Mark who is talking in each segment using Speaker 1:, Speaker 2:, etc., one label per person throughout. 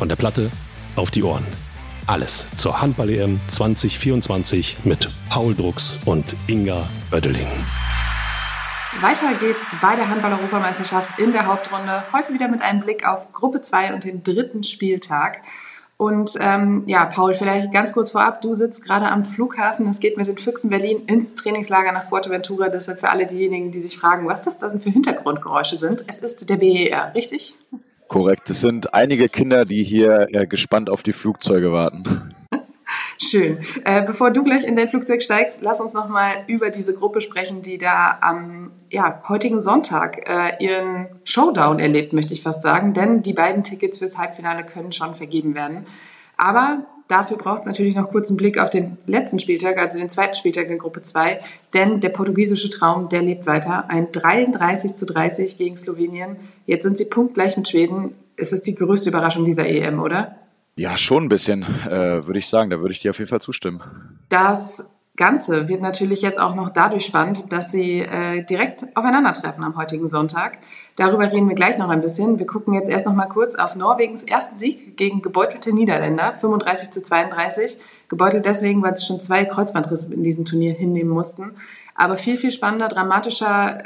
Speaker 1: Von der Platte auf die Ohren. Alles zur Handball-EM 2024 mit Paul Drucks und Inga Oeddeling.
Speaker 2: Weiter geht's bei der Handball-Europameisterschaft in der Hauptrunde. Heute wieder mit einem Blick auf Gruppe 2 und den dritten Spieltag. Und ähm, ja, Paul, vielleicht ganz kurz vorab, du sitzt gerade am Flughafen. Es geht mit den Füchsen Berlin ins Trainingslager nach Fuerteventura. Deshalb für alle diejenigen, die sich fragen, was das denn für Hintergrundgeräusche sind. Es ist der BER, richtig?
Speaker 3: Korrekt. Es sind einige Kinder, die hier äh, gespannt auf die Flugzeuge warten.
Speaker 2: Schön. Äh, bevor du gleich in dein Flugzeug steigst, lass uns nochmal über diese Gruppe sprechen, die da am ja, heutigen Sonntag äh, ihren Showdown erlebt, möchte ich fast sagen. Denn die beiden Tickets fürs Halbfinale können schon vergeben werden. Aber dafür braucht es natürlich noch kurz einen Blick auf den letzten Spieltag, also den zweiten Spieltag in Gruppe 2. Denn der portugiesische Traum, der lebt weiter. Ein 33 zu 30 gegen Slowenien. Jetzt sind sie punktgleich mit Schweden. Es ist die größte Überraschung dieser EM, oder?
Speaker 3: Ja, schon ein bisschen, äh, würde ich sagen. Da würde ich dir auf jeden Fall zustimmen.
Speaker 2: Das Ganze wird natürlich jetzt auch noch dadurch spannend, dass sie äh, direkt aufeinandertreffen am heutigen Sonntag. Darüber reden wir gleich noch ein bisschen. Wir gucken jetzt erst noch mal kurz auf Norwegens ersten Sieg gegen gebeutelte Niederländer, 35 zu 32. Gebeutelt deswegen, weil sie schon zwei Kreuzbandrisse in diesem Turnier hinnehmen mussten. Aber viel, viel spannender, dramatischer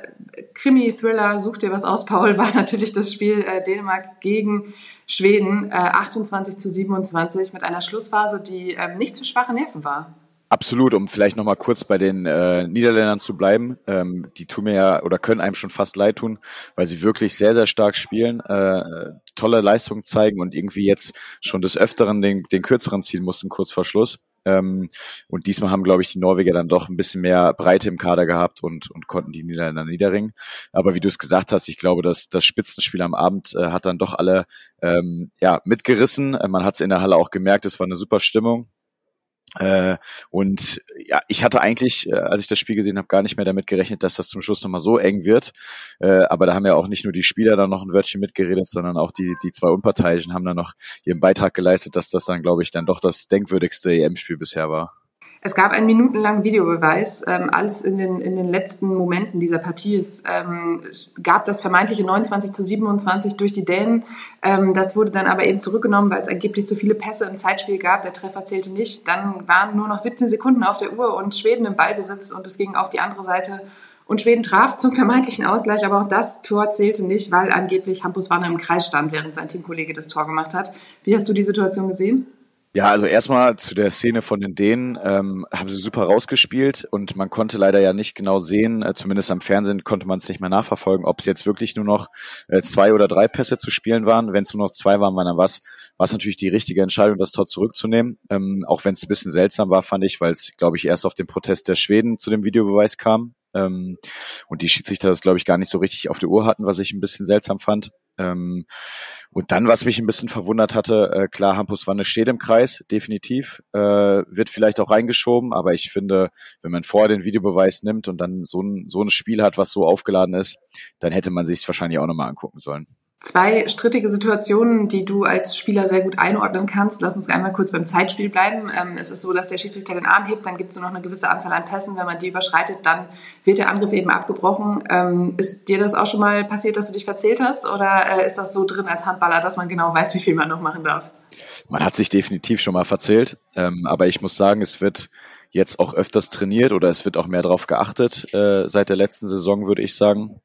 Speaker 2: Krimi-Thriller, such dir was aus, Paul, war natürlich das Spiel äh, Dänemark gegen Schweden, äh, 28 zu 27 mit einer Schlussphase, die äh, nicht für schwache Nerven war.
Speaker 3: Absolut, um vielleicht nochmal kurz bei den äh, Niederländern zu bleiben. Ähm, die tun mir ja oder können einem schon fast leid tun, weil sie wirklich sehr, sehr stark spielen, äh, tolle Leistungen zeigen und irgendwie jetzt schon des Öfteren den, den kürzeren ziehen mussten, kurz vor Schluss. Ähm, und diesmal haben, glaube ich, die Norweger dann doch ein bisschen mehr Breite im Kader gehabt und, und konnten die Niederländer niederringen. Aber wie du es gesagt hast, ich glaube, dass das Spitzenspiel am Abend äh, hat dann doch alle ähm, ja, mitgerissen. Äh, man hat es in der Halle auch gemerkt, es war eine super Stimmung. Äh, und ja, ich hatte eigentlich, äh, als ich das Spiel gesehen habe, gar nicht mehr damit gerechnet, dass das zum Schluss nochmal so eng wird. Äh, aber da haben ja auch nicht nur die Spieler dann noch ein Wörtchen mitgeredet, sondern auch die, die zwei Unparteiischen haben dann noch ihren Beitrag geleistet, dass das dann, glaube ich, dann doch das denkwürdigste EM-Spiel bisher war.
Speaker 2: Es gab einen minutenlangen Videobeweis. Ähm, alles in den, in den letzten Momenten dieser Partie. Es ähm, gab das vermeintliche 29 zu 27 durch die Dänen. Ähm, das wurde dann aber eben zurückgenommen, weil es angeblich zu viele Pässe im Zeitspiel gab. Der Treffer zählte nicht. Dann waren nur noch 17 Sekunden auf der Uhr und Schweden im Ballbesitz und es ging auf die andere Seite. Und Schweden traf zum vermeintlichen Ausgleich, aber auch das Tor zählte nicht, weil angeblich Hampus Warner im Kreis stand, während sein Teamkollege das Tor gemacht hat. Wie hast du die Situation gesehen?
Speaker 3: Ja, also erstmal zu der Szene von den Dänen ähm, haben sie super rausgespielt und man konnte leider ja nicht genau sehen, äh, zumindest am Fernsehen konnte man es nicht mehr nachverfolgen, ob es jetzt wirklich nur noch äh, zwei oder drei Pässe zu spielen waren. Wenn es nur noch zwei waren, war dann was, war es natürlich die richtige Entscheidung, das Tor zurückzunehmen. Ähm, auch wenn es ein bisschen seltsam war, fand ich, weil es, glaube ich, erst auf den Protest der Schweden zu dem Videobeweis kam. Ähm, und die Schiedsrichter das, glaube ich, gar nicht so richtig auf der Uhr hatten, was ich ein bisschen seltsam fand. Ähm, und dann, was mich ein bisschen verwundert hatte, äh, klar, Hampus Wanne steht im Kreis, definitiv, äh, wird vielleicht auch reingeschoben, aber ich finde, wenn man vorher den Videobeweis nimmt und dann so ein, so ein Spiel hat, was so aufgeladen ist, dann hätte man sich wahrscheinlich auch nochmal angucken sollen.
Speaker 2: Zwei strittige Situationen, die du als Spieler sehr gut einordnen kannst. Lass uns einmal kurz beim Zeitspiel bleiben. Ähm, es ist so, dass der Schiedsrichter den Arm hebt, dann gibt es nur noch eine gewisse Anzahl an Pässen. Wenn man die überschreitet, dann wird der Angriff eben abgebrochen. Ähm, ist dir das auch schon mal passiert, dass du dich verzählt hast? Oder äh, ist das so drin als Handballer, dass man genau weiß, wie viel man noch machen darf?
Speaker 3: Man hat sich definitiv schon mal verzählt. Ähm, aber ich muss sagen, es wird jetzt auch öfters trainiert oder es wird auch mehr darauf geachtet äh, seit der letzten Saison, würde ich sagen.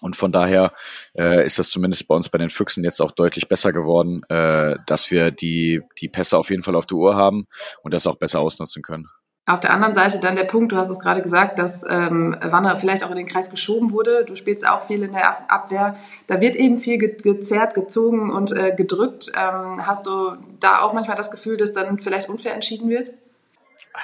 Speaker 3: Und von daher äh, ist das zumindest bei uns bei den Füchsen jetzt auch deutlich besser geworden, äh, dass wir die, die Pässe auf jeden Fall auf der Uhr haben und das auch besser ausnutzen können.
Speaker 2: Auf der anderen Seite dann der Punkt, du hast es gerade gesagt, dass ähm, Wanner vielleicht auch in den Kreis geschoben wurde. Du spielst auch viel in der Abwehr. Da wird eben viel gezerrt, gezogen und äh, gedrückt. Ähm, hast du da auch manchmal das Gefühl, dass dann vielleicht unfair entschieden wird?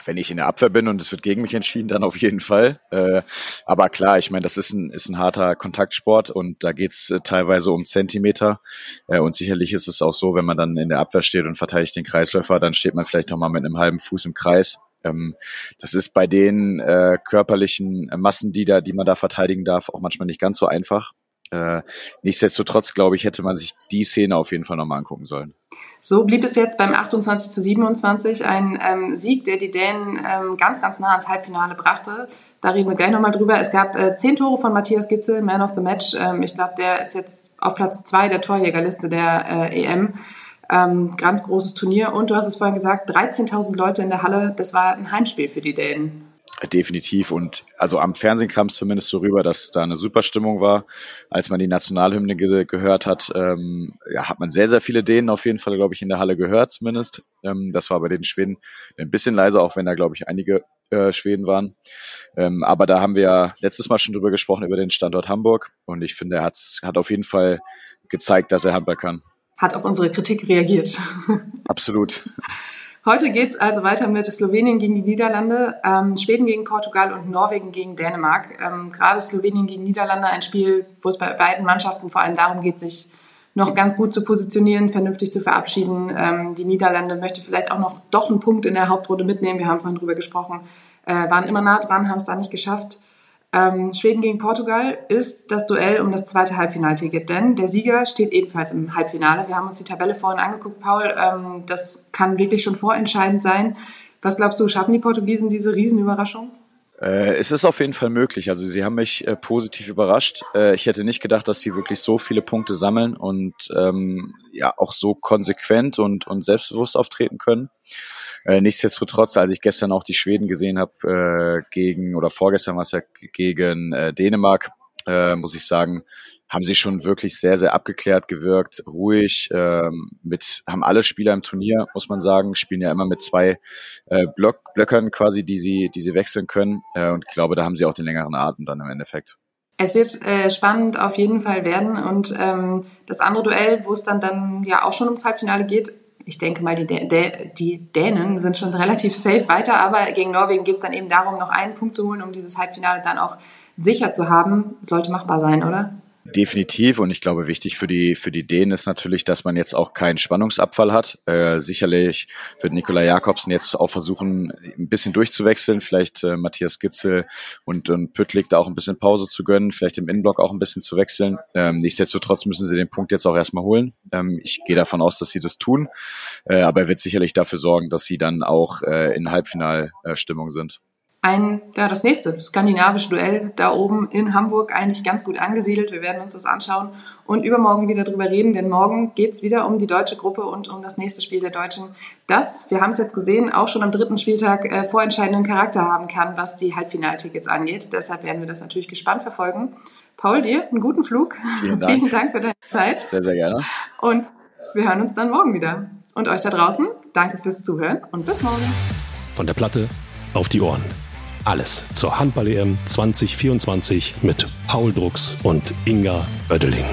Speaker 3: Wenn ich in der Abwehr bin und es wird gegen mich entschieden, dann auf jeden Fall. Äh, aber klar, ich meine, das ist ein, ist ein harter Kontaktsport und da geht's äh, teilweise um Zentimeter. Äh, und sicherlich ist es auch so, wenn man dann in der Abwehr steht und verteidigt den Kreisläufer, dann steht man vielleicht nochmal mit einem halben Fuß im Kreis. Ähm, das ist bei den äh, körperlichen Massen, die, da, die man da verteidigen darf, auch manchmal nicht ganz so einfach. Äh, nichtsdestotrotz, glaube ich, hätte man sich die Szene auf jeden Fall nochmal angucken sollen.
Speaker 2: So blieb es jetzt beim 28 zu 27 ein ähm, Sieg, der die Dänen ähm, ganz, ganz nah ans Halbfinale brachte. Da reden wir gleich nochmal drüber. Es gab äh, zehn Tore von Matthias Gitzel, Man of the Match. Ähm, ich glaube, der ist jetzt auf Platz zwei der Torjägerliste der äh, EM. Ähm, ganz großes Turnier. Und du hast es vorhin gesagt, 13.000 Leute in der Halle. Das war ein Heimspiel für die Dänen.
Speaker 3: Definitiv. Und also am Fernsehen kam es zumindest so rüber, dass da eine super Stimmung war. Als man die Nationalhymne ge gehört hat, ähm, ja, hat man sehr, sehr viele Dänen auf jeden Fall, glaube ich, in der Halle gehört zumindest. Ähm, das war bei den Schweden ein bisschen leiser, auch wenn da, glaube ich, einige äh, Schweden waren. Ähm, aber da haben wir ja letztes Mal schon drüber gesprochen, über den Standort Hamburg. Und ich finde, er hat's, hat auf jeden Fall gezeigt, dass er Handball kann.
Speaker 2: Hat auf unsere Kritik reagiert.
Speaker 3: Absolut.
Speaker 2: Heute geht es also weiter mit Slowenien gegen die Niederlande, ähm, Schweden gegen Portugal und Norwegen gegen Dänemark. Ähm, gerade Slowenien gegen Niederlande, ein Spiel, wo es bei beiden Mannschaften vor allem darum geht, sich noch ganz gut zu positionieren, vernünftig zu verabschieden. Ähm, die Niederlande möchte vielleicht auch noch doch einen Punkt in der Hauptrunde mitnehmen. Wir haben vorhin drüber gesprochen, äh, waren immer nah dran, haben es da nicht geschafft. Ähm, Schweden gegen Portugal ist das Duell um das zweite Halbfinalticket, denn der Sieger steht ebenfalls im Halbfinale. Wir haben uns die Tabelle vorhin angeguckt, Paul. Ähm, das kann wirklich schon vorentscheidend sein. Was glaubst du, schaffen die Portugiesen diese Riesenüberraschung?
Speaker 3: Äh, es ist auf jeden Fall möglich. Also sie haben mich äh, positiv überrascht. Äh, ich hätte nicht gedacht, dass sie wirklich so viele Punkte sammeln und ähm, ja auch so konsequent und, und selbstbewusst auftreten können. Äh, nichtsdestotrotz, als ich gestern auch die Schweden gesehen habe, äh, gegen, oder vorgestern war es ja gegen äh, Dänemark, äh, muss ich sagen, haben sie schon wirklich sehr, sehr abgeklärt gewirkt, ruhig, ähm, mit, haben alle Spieler im Turnier, muss man sagen, spielen ja immer mit zwei äh, Block, Blöckern quasi, die sie, die sie wechseln können. Äh, und ich glaube, da haben sie auch den längeren Atem dann im Endeffekt.
Speaker 2: Es wird äh, spannend auf jeden Fall werden. Und ähm, das andere Duell, wo es dann, dann ja auch schon ums Halbfinale geht, ich denke mal, die, Dä die Dänen sind schon relativ safe weiter, aber gegen Norwegen geht es dann eben darum, noch einen Punkt zu holen, um dieses Halbfinale dann auch sicher zu haben. Sollte machbar sein, oder?
Speaker 3: Definitiv und ich glaube, wichtig für die für die Dänen ist natürlich, dass man jetzt auch keinen Spannungsabfall hat. Äh, sicherlich wird Nikola Jakobsen jetzt auch versuchen, ein bisschen durchzuwechseln, vielleicht äh, Matthias Gitzel und, und Püttlik da auch ein bisschen Pause zu gönnen, vielleicht im Innenblock auch ein bisschen zu wechseln. Ähm, nichtsdestotrotz müssen sie den Punkt jetzt auch erstmal holen. Ähm, ich gehe davon aus, dass sie das tun, äh, aber er wird sicherlich dafür sorgen, dass sie dann auch äh, in Halbfinalstimmung sind
Speaker 2: ein, ja, das nächste skandinavische Duell da oben in Hamburg eigentlich ganz gut angesiedelt. Wir werden uns das anschauen und übermorgen wieder drüber reden, denn morgen geht's wieder um die deutsche Gruppe und um das nächste Spiel der Deutschen, das, wir haben es jetzt gesehen, auch schon am dritten Spieltag äh, vorentscheidenden Charakter haben kann, was die Halbfinaltickets angeht. Deshalb werden wir das natürlich gespannt verfolgen. Paul, dir einen guten Flug.
Speaker 3: Vielen Dank.
Speaker 2: Vielen Dank für deine Zeit.
Speaker 3: Sehr, sehr gerne.
Speaker 2: Und wir hören uns dann morgen wieder. Und euch da draußen, danke fürs Zuhören und bis morgen.
Speaker 1: Von der Platte auf die Ohren. Alles zur Handball-EM 2024 mit Paul Drucks und Inga Oeddeling.